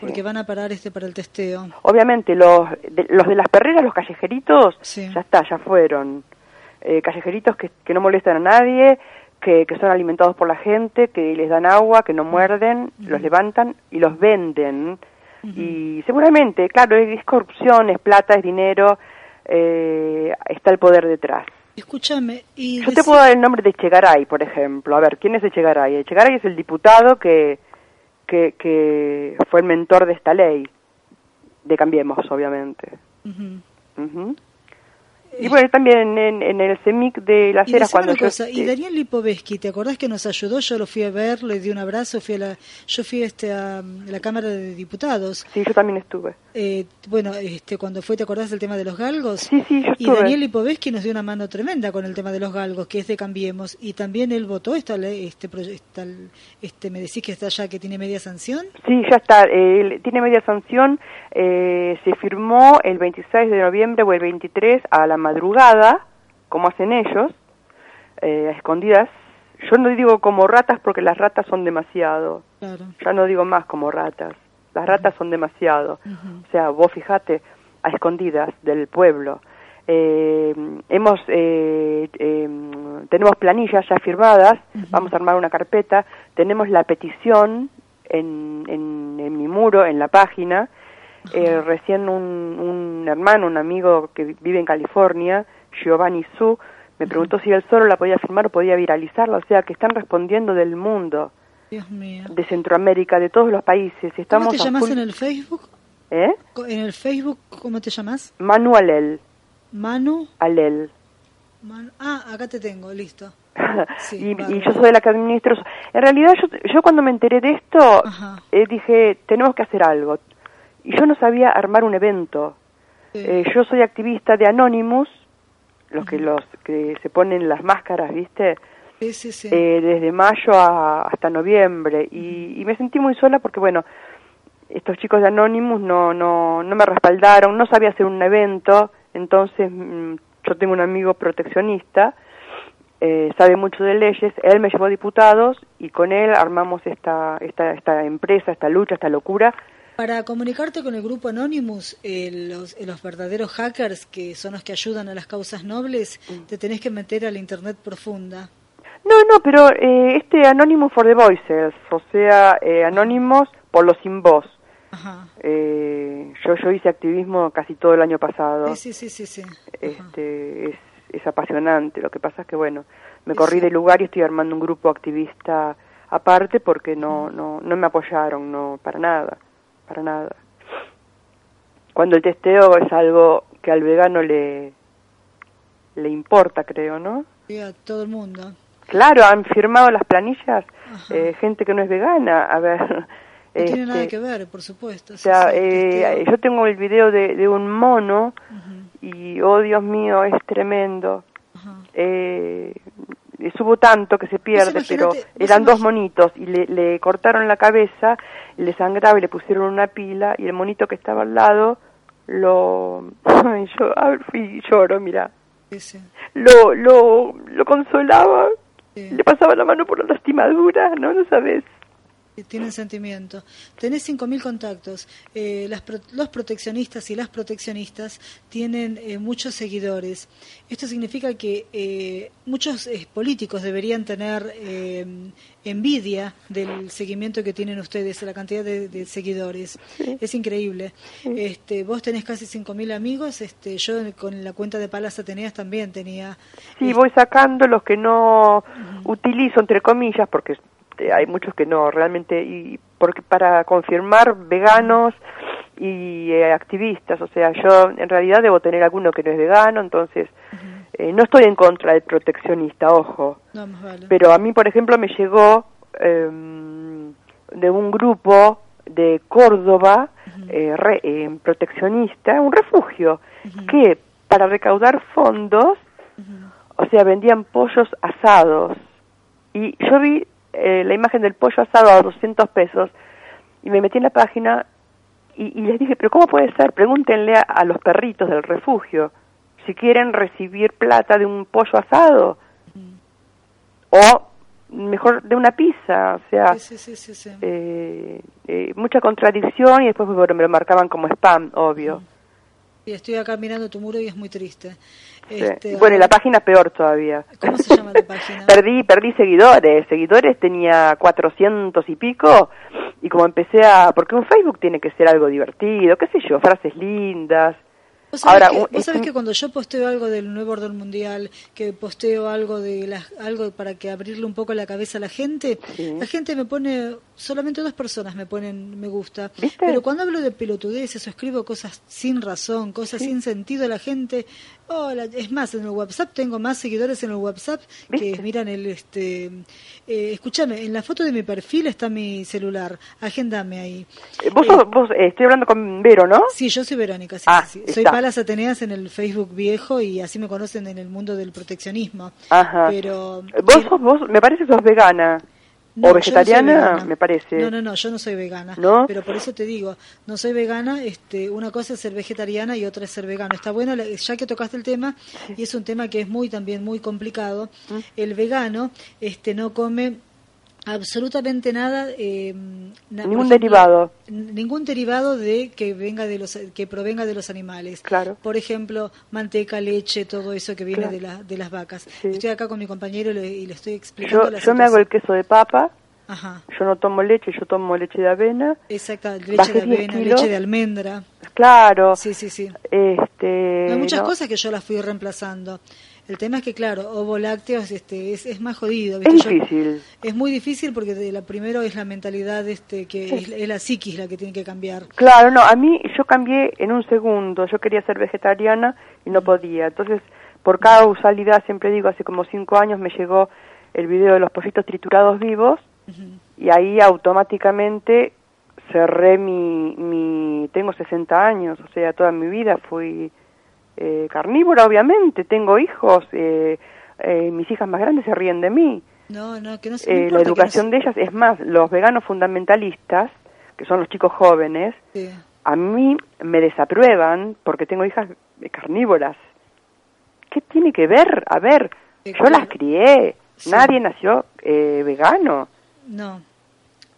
porque van a parar este para el testeo. Obviamente, los de, los de las perreras, los callejeritos, ya está, ya fueron. Eh, callejeritos que, que, no molestan a nadie, que, que, son alimentados por la gente, que les dan agua, que no muerden, los levantan y los venden. Y seguramente, claro, es, corrupción, es plata, es dinero, eh, está el poder detrás. Escúchame. Y Yo te puedo dar el nombre de Echegaray, por ejemplo. A ver, ¿quién es Echegaray? Echegaray es el diputado que, que, que fue el mentor de esta ley, de Cambiemos, obviamente. Y bueno, también en, en el CEMIC de las Heras cuando yo... y Daniel Lipovetsky, ¿te acordás que nos ayudó? Yo lo fui a ver, le di un abrazo, fui a la, yo fui este, a la Cámara de Diputados. Sí, yo también estuve. Eh, bueno, este, cuando fue, ¿te acordás del tema de los galgos? Sí, sí, yo Y Daniel Lipovetsky nos dio una mano tremenda con el tema de los galgos, que es de Cambiemos, y también él votó esta ley, este, esta, este, me decís que está ya, que tiene media sanción. Sí, ya está, eh, tiene media sanción, eh, se firmó el 26 de noviembre o el 23 a la madrugada, como hacen ellos, eh, a escondidas. Yo no digo como ratas porque las ratas son demasiado. Claro. Ya no digo más como ratas. Las ratas son demasiado. Uh -huh. O sea, vos fijate, a escondidas del pueblo. Eh, hemos eh, eh, tenemos planillas ya firmadas, Uh -huh. vamos a armar una carpeta, tenemos la petición en, en, en mi muro, en la página, eh, recién un, un, hermano, un amigo que vive en California, Giovanni Su, me preguntó si él solo la podía firmar o podía viralizarla, o sea que están respondiendo del mundo, Dios mío. de Centroamérica, de todos los países. Estamos ¿Cómo te llamas full... en el Facebook? ¿Eh? En el Facebook, ¿cómo te llamas? Manu Alel. Manu Alel. Manu... Ah, acá te tengo, listo. (laughs) Sí, y, y, yo soy la que administro. En realidad, yo, yo cuando me enteré de esto, eh, dije, tenemos que hacer algo y yo no sabía armar un evento. Eh, yo soy activista de Anonymous, los que los que se ponen las máscaras, ¿viste? Sí, sí, sí. Eh, desde mayo a, hasta noviembre. Y, y, me sentí muy sola porque bueno, estos chicos de Anonymous no no no me respaldaron, no sabía hacer un evento, entonces mmm, yo tengo un amigo proteccionista, eh, sabe mucho de leyes, él me llevó diputados y con él armamos esta esta esta empresa, esta lucha, esta locura para comunicarte con el grupo Anonymous, eh, los, eh, los, verdaderos hackers, que son los que ayudan a las causas nobles, mm. te tenés que meter a la Internet profunda. No, no, pero eh, este Anonymous for the Voices, o sea, eh, Anonymous por los sin voz. Ajá. Eh, yo, yo hice activismo casi todo el año pasado. Sí, sí, sí, sí. Este, es, es apasionante. Lo que pasa es que, bueno, me corrí de lugar y estoy armando un grupo activista aparte porque no, no, no me apoyaron, no, para nada para nada. Cuando el testeo es algo que al vegano le le importa, creo, ¿no? Sí, a todo el mundo. Claro, han firmado las planillas eh, gente que no es vegana. A ver. No (laughs) este, tiene nada que ver, por supuesto. O sea, eh, yo tengo el video de, de un mono y, oh Dios mío, es tremendo. Eh, subo tanto que se pierde, pero eran dos monitos y le, le, cortaron la cabeza, le sangraba y le pusieron una pila y el monito que estaba al lado lo (laughs) yo y lloro, mira. Lo, lo, lo consolaba, sí. le pasaba la mano por la lastimadura, ¿no? No sabes tienen sentimiento. Tenés 5.000 contactos. Eh, las, los proteccionistas y las proteccionistas tienen eh, muchos seguidores. Esto significa que eh, muchos políticos deberían tener envidia del seguimiento que tienen ustedes, la cantidad de, de seguidores. Sí. Es increíble. Sí. Este, vos tenés casi 5.000 amigos. Este, yo con la cuenta de Palas Ateneas también tenía. Sí, voy sacando los que no uh -huh. utilizo, entre comillas, porque hay muchos que no realmente y porque para confirmar veganos y eh, activistas o sea yo en realidad debo tener alguno que no es vegano entonces uh -huh. eh, no estoy en contra del proteccionista ojo no, vale. pero a mí por ejemplo me llegó eh, de un grupo de Córdoba uh -huh. eh, re, proteccionista un refugio uh -huh. que para recaudar fondos o sea vendían pollos asados y yo vi eh, la imagen del pollo asado a 200 pesos y me metí en la página y, y les dije, pero ¿cómo puede ser? Pregúntenle a, a, los perritos del refugio si quieren recibir plata de un pollo asado. o mejor de una pizza, o sea, Sí, sí, sí, sí, sí. eh, eh, mucha contradicción y después bueno, me lo marcaban como spam, obvio. Y estoy acá mirando tu muro y es muy triste. Sí. Este, Bueno, y la página peor todavía. ¿Cómo se llama la página? (laughs) Perdí, perdí seguidores, seguidores tenía 400 y pico y como empecé a, porque un Facebook tiene que ser algo divertido, qué sé yo, frases lindas. Vos sabés, Ahora, que, un- vos es sabés un- que cuando yo posteo algo del nuevo orden mundial, que posteo algo de las, algo para que abrirle un poco la cabeza a la gente, Sí. la gente me pone, solamente dos personas me ponen me gusta. ¿Viste? Pero cuando hablo de pelotudeces o escribo cosas sin razón, cosas sin sentido, la gente, hola, es más, en el WhatsApp tengo más seguidores en el WhatsApp que miran el, este, eh, escúchame, en la foto de mi perfil está mi celular, agéndame ahí. Eh, Vos, sos- vos eh, estoy hablando con Vero, ¿no? Sí, yo soy Verónica, sí, Ah, sí, sí. Soy. Palas Ateneas en el Facebook viejo y así me conocen en el mundo del proteccionismo. Ajá. Pero Vos, sos- vos, me parece que sos vegana. No, o no vegetariana, me parece. No, no, no, yo no soy vegana. ¿No? Pero por eso te digo, no soy vegana, este, una cosa es ser vegetariana y otra es ser vegano. Está bueno, ya que tocaste el tema, y es un tema que es muy también muy complicado, Mm. el vegano este, no come absolutamente nada eh, na- Ningún ejemplo, derivado. ningún derivado de que venga de los que provenga de los animales Claro. por ejemplo manteca leche todo eso que viene Claro. de, la- de las vacas Sí. estoy acá con mi compañero y le, y le estoy explicando Yo, la yo me hago el queso de papa, Ajá. yo no tomo leche, yo tomo leche de avena. Exacta, leche de 10 avena, kilos. leche de almendra. Claro. Sí, sí, sí. Este, Hay muchas no. cosas que yo las fui reemplazando. El tema es que, claro, ovo lácteos este, es, es más jodido. Es difícil. es muy difícil porque de la primero es la mentalidad, este, que es, es la psiquis la que tiene que cambiar. Claro, no, a mí yo cambié en un segundo, yo quería ser vegetariana y no podía. Entonces, por causalidad, siempre digo, hace como cinco años me llegó el video de los pollitos triturados vivos y ahí automáticamente cerré mi, mi tengo 60 años, o sea, toda mi vida fui eh, carnívora, obviamente, tengo hijos, eh, eh, mis hijas más grandes se ríen de mí. No, no, que no se Eh, la que educación de ellas, es más, los veganos fundamentalistas, que son los chicos jóvenes, sí. a mí me desaprueban porque tengo hijas carnívoras. ¿Qué tiene que ver? A ver, yo las crié, Sí. nadie nació eh, vegano. No.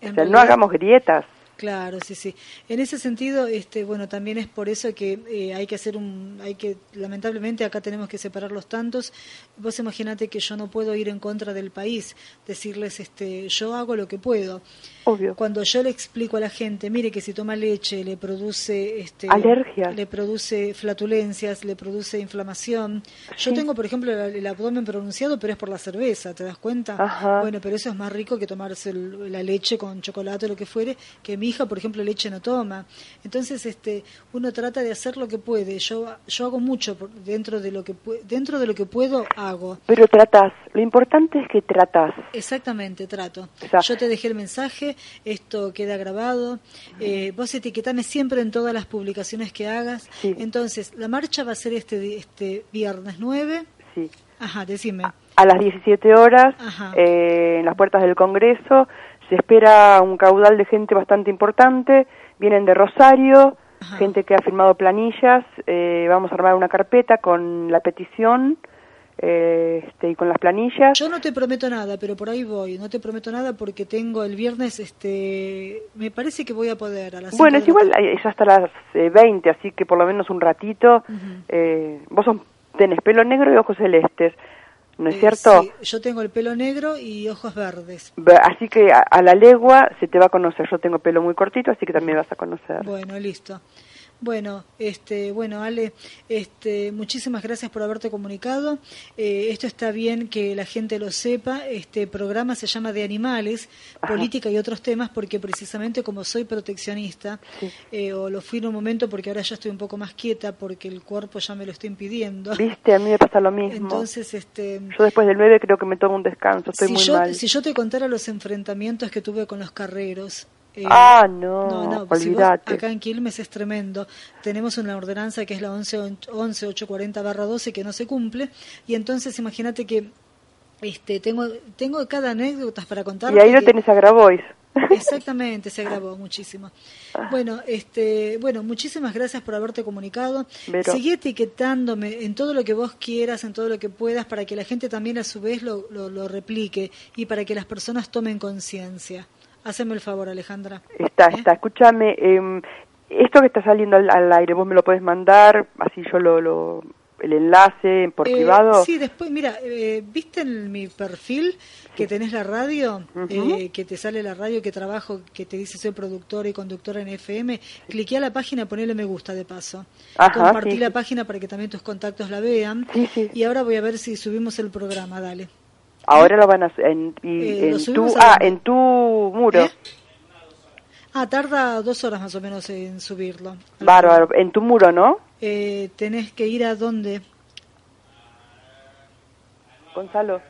O sea, no hagamos grietas. Claro, sí, sí. En ese sentido, este, bueno, también es por eso que eh, hay que hacer un, hay que, lamentablemente acá tenemos que separar los tantos. Vos imaginate que yo no puedo ir en contra del país, decirles, este, yo hago lo que puedo. Obvio. Cuando yo le explico a la gente, mire que si toma leche le produce, este, Alergias. le produce flatulencias, le produce inflamación. Yo tengo, por ejemplo, el, el abdomen pronunciado, pero es por la cerveza, ¿te das cuenta? Ajá. Bueno, pero eso es más rico que tomarse el- la leche con chocolate o lo que fuere, que mi hija, por ejemplo, leche no toma. Entonces, este, uno trata de hacer lo que puede. Yo, yo hago mucho por- dentro de lo que dentro de lo que puedo hago. Pero tratás, lo importante es que tratás. Exactamente, trato. O sea- Yo te dejé el mensaje, esto queda grabado. Eh, vos etiquetame siempre en todas las publicaciones que hagas. Sí. Entonces, la marcha va a ser este, este viernes 9. Sí. Ajá, decime. A las 17 horas, eh, en las puertas del Congreso, se espera un caudal de gente bastante importante. Vienen de Rosario, Ajá. gente que ha firmado planillas. eh, vamos a armar una carpeta con la petición eh, este, y con las planillas. Yo no te prometo nada, pero por ahí voy. No te prometo nada porque tengo el viernes, este, me parece que voy a poder a las Bueno, es igual, eh, ya hasta las eh, 20, así que por lo menos un ratito. Ujú. eh, vos sos- tenés pelo negro y ojos celestes, ¿no es Eh, cierto? sí, yo tengo el pelo negro y ojos verdes. Ve- Así que a, a la legua se te va a conocer. Yo tengo pelo muy cortito, así que también vas a conocer. Bueno, listo. Bueno, este, bueno, Ale, este, muchísimas gracias por haberte comunicado. Eh, esto está bien que la gente lo sepa. Este programa se llama de animales, política y otros temas, porque precisamente como soy proteccionista, Sí. eh, o lo fui en un momento porque ahora ya estoy un poco más quieta porque el cuerpo ya me lo está impidiendo. Viste, a mí me pasa lo mismo. Entonces, este, Yo después del 9 creo que me tomo un descanso, estoy si muy yo, mal. si yo te contara los enfrentamientos que tuve con los carreros. Eh, ah, no, no, no, si vos- olvídate. acá en Quilmes es tremendo. Tenemos una ordenanza que es la 11 11840-12 que no se cumple. Y entonces imagínate que este tengo tengo cada anécdotas para contar. Y ahí lo tenés a Grabois. (laughs) Exactamente, se agravó muchísimo. Bueno, este, bueno, muchísimas gracias por haberte comunicado. Vero. Seguí etiquetándome en todo lo que vos quieras, en todo lo que puedas, para que la gente también a su vez lo, lo, lo replique y para que las personas tomen conciencia. Haceme el favor, Alejandra. Está, ¿Eh? está, escúchame, em, esto que está saliendo al, al aire, vos me lo puedes mandar, así yo lo, lo el enlace por Eh, privado. Sí, después, mira, eh, ¿viste en mi perfil que tenés la radio? Eh, que te sale la radio que trabajo, que te dice soy productora y conductora en FM. Cliqué a la página, ponele me gusta de paso. Ajá, Compartí sí, la sí. página para que también tus contactos la vean. Sí, sí. Y ahora voy a ver si subimos el programa, dale. Ahora lo van a hacer en, y- Eh, ¿lo en tu, ah, en tu muro. ¿Eh? Ah, tarda dos horas más o menos en subirlo. Bárbaro, en tu muro, ¿no? Eh, tenés que ir a dónde? Gonzalo.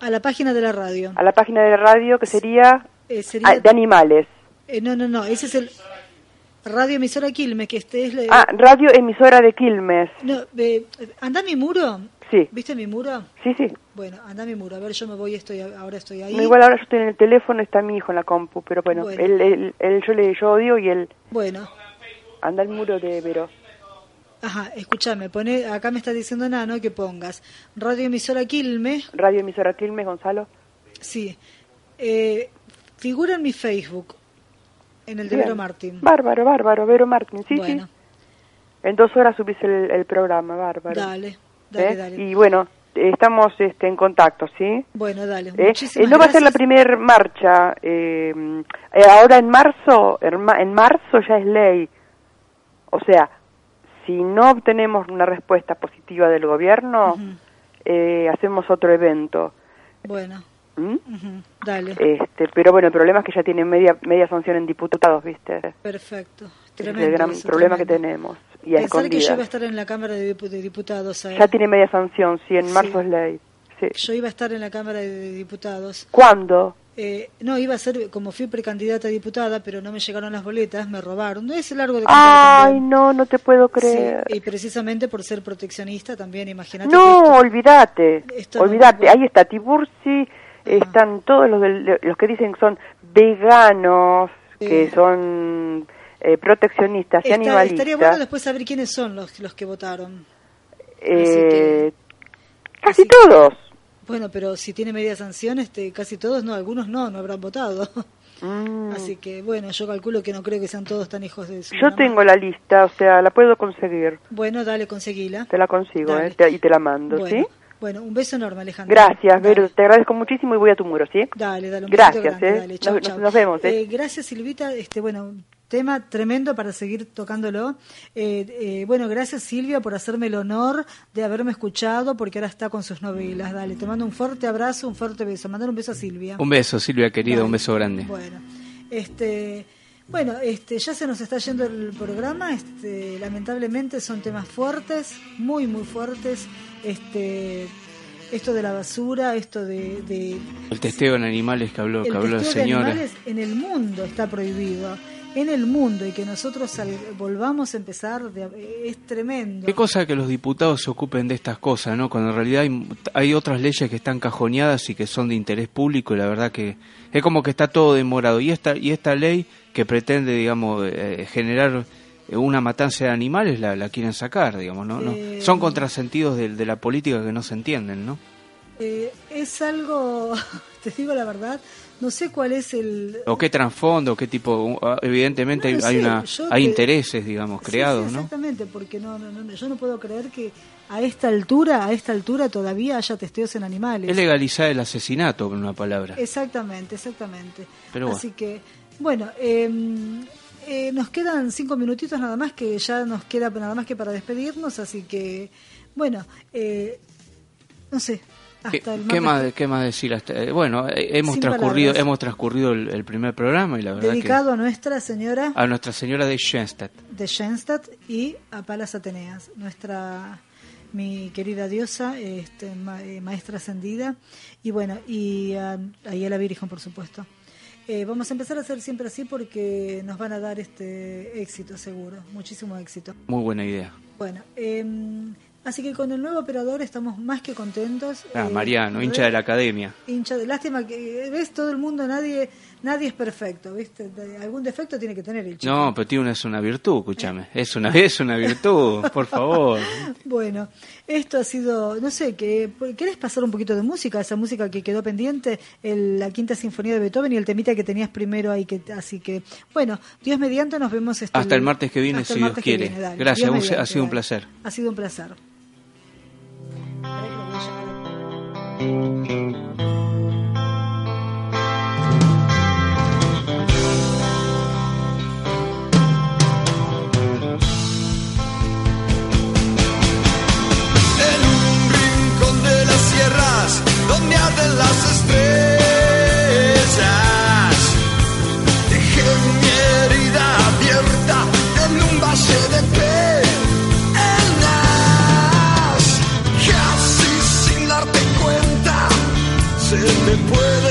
A la página de la radio. A la página de radio que sería, Eh, sería ah, de animales. Eh, no, no, no, ese es el Radio Emisora Quilmes, que este es... la- Ah, radio emisora de Quilmes. No, anda a mi muro. Sí, ¿Viste mi muro? sí, sí. Bueno, anda a mi muro. A ver, yo me voy, estoy ahora estoy ahí. No, igual ahora yo estoy en el teléfono, está mi hijo en la compu, pero bueno, Bueno. Él, él, él- yo le yo odio y él Bueno, anda al muro de Vero. ajá, escúchame, pone, acá me está diciendo Nano que pongas Radio Emisora Quilmes, Radio emisora Quilmes, Gonzalo. sí. Eh, figura en mi Facebook, en el de Bien. Vero Martín. Bárbaro, bárbaro, Vero Martín, sí, bueno, sí. En dos horas subís el, el programa, bárbaro. dale, dale, dale. Y bueno, estamos este, en contacto, ¿sí? Bueno, dale. ¿Eh? Eh, no va a ser la primera marcha. eh, eh, ahora en marzo, en ma- en marzo ya es ley. O sea, si no obtenemos una respuesta positiva del gobierno, eh, hacemos otro evento. Bueno, ¿Mm? dale. Este, pero bueno, el problema es que ya tienen media media sanción en diputados, ¿viste? Perfecto. Ese es Tremendo el gran eso, problema que tremendo. tenemos. Y a Pensar que yo iba a estar en la Cámara de, Dipu- de Diputados. ¿eh? Ya tiene media sanción, sí, en Sí. marzo es ley. Sí. Yo iba a estar en la Cámara de Diputados. ¿Cuándo? Eh, no, iba a ser, como fui precandidata a diputada, pero no me llegaron las boletas, me robaron. No es largo de Ay, no, no te puedo Sí, creer. y precisamente por ser proteccionista también, imagínate. No, olvídate, no- olvídate. bueno. Ahí está Tiburci, están todos los, del- los que dicen que son veganos, que son eh, proteccionistas y animalistas. estaría bueno después saber quiénes son los, los que votaron. eh, casi todos. Bueno, pero si tiene media sanción, este, casi todos no, algunos no, no habrán votado. (laughs) Mm. Así que, bueno, yo calculo que no creo que sean todos tan hijos de su Yo mamá. tengo la lista, o sea, la puedo conseguir. Bueno, dale, conseguila. Te la consigo, eh, te- y te la mando, Bueno, ¿sí? bueno, un beso enorme, Alejandra. Gracias. Vero, te agradezco muchísimo y voy a tu muro, ¿sí? Dale, dale, un Gracias, grande, eh. dale, chau, Nos- chau. nos vemos, eh. Eh, gracias, Silvita. Este, bueno, tema tremendo para seguir tocándolo. Eh, eh, bueno, gracias, Silvia, por hacerme el honor de haberme escuchado, porque ahora está con sus novelas. Dale, te mando un fuerte abrazo, un fuerte beso. Mandar un beso a Silvia. Un beso, Silvia querida, Dale. un beso grande. Bueno, este, bueno, este, ya se nos está yendo el programa. Este, lamentablemente son temas fuertes, muy, muy fuertes. Este, esto de la basura, esto de, de El testeo en animales que habló, que el habló señora. animales en el mundo está prohibido. En el mundo y que nosotros volvamos a empezar de- es tremendo. Qué cosa que los diputados se ocupen de estas cosas, ¿no? Cuando en realidad hay, hay otras leyes que están cajoneadas y que son de interés público y la verdad que es como que está todo demorado. Y esta, y esta ley que pretende, digamos, eh, generar una matanza de animales la, la quieren sacar, digamos, ¿no? no Eh, Son contrasentidos de, de la política que no se entienden, ¿no? Eh, es algo, (laughs) te digo la verdad, no sé cuál es el, O qué trasfondo, qué tipo, uh, evidentemente No hay, sé, una, hay te- intereses, digamos, Sí, creados, sí, ¿no? Exactamente, porque no, no, no, yo no puedo creer que a esta altura, a esta altura todavía haya testeos en animales. Es legalizar el asesinato, con una palabra. Exactamente, exactamente. Pero bueno. Así que, bueno, eh, eh, nos quedan cinco minutitos nada más, que ya nos queda nada más que para despedirnos, así que, bueno, eh, no sé, ¿Qué, más, qué más decir? Hasta- eh, bueno, eh, hemos Sin transcurrido, palabras. hemos transcurrido el, el primer programa y la verdad dedicado a Nuestra Señora a Nuestra Señora de Schoenstatt. de Schoenstatt y a Palas Ateneas, nuestra mi querida diosa, este, ma- eh, maestra ascendida, y bueno, y a, y a la Virgen, por supuesto. Eh, vamos a empezar a hacer siempre así porque nos van a dar este éxito seguro, muchísimo éxito. Muy buena idea. Bueno, eh, Así que con el nuevo operador estamos más que contentos. Ah, Eh, Mariano, re- hincha de la academia. hincha de lástima que ves todo el mundo nadie nadie es perfecto viste algún defecto tiene que tener el chico No, pero tiene una, es una virtud, escúchame. Es una, es una virtud, por favor. (laughs) bueno esto ha sido no sé que querés pasar un poquito de música esa música que quedó pendiente el- la quinta sinfonía de Beethoven y el temita que tenías primero ahí que así que bueno Dios mediante nos vemos este, Hasta el martes que viene, si Dios quiere. viene. Gracias, Dios ha sido un placer. ha sido un placer Dejé mi herida abierta en un valle de penas. Se puede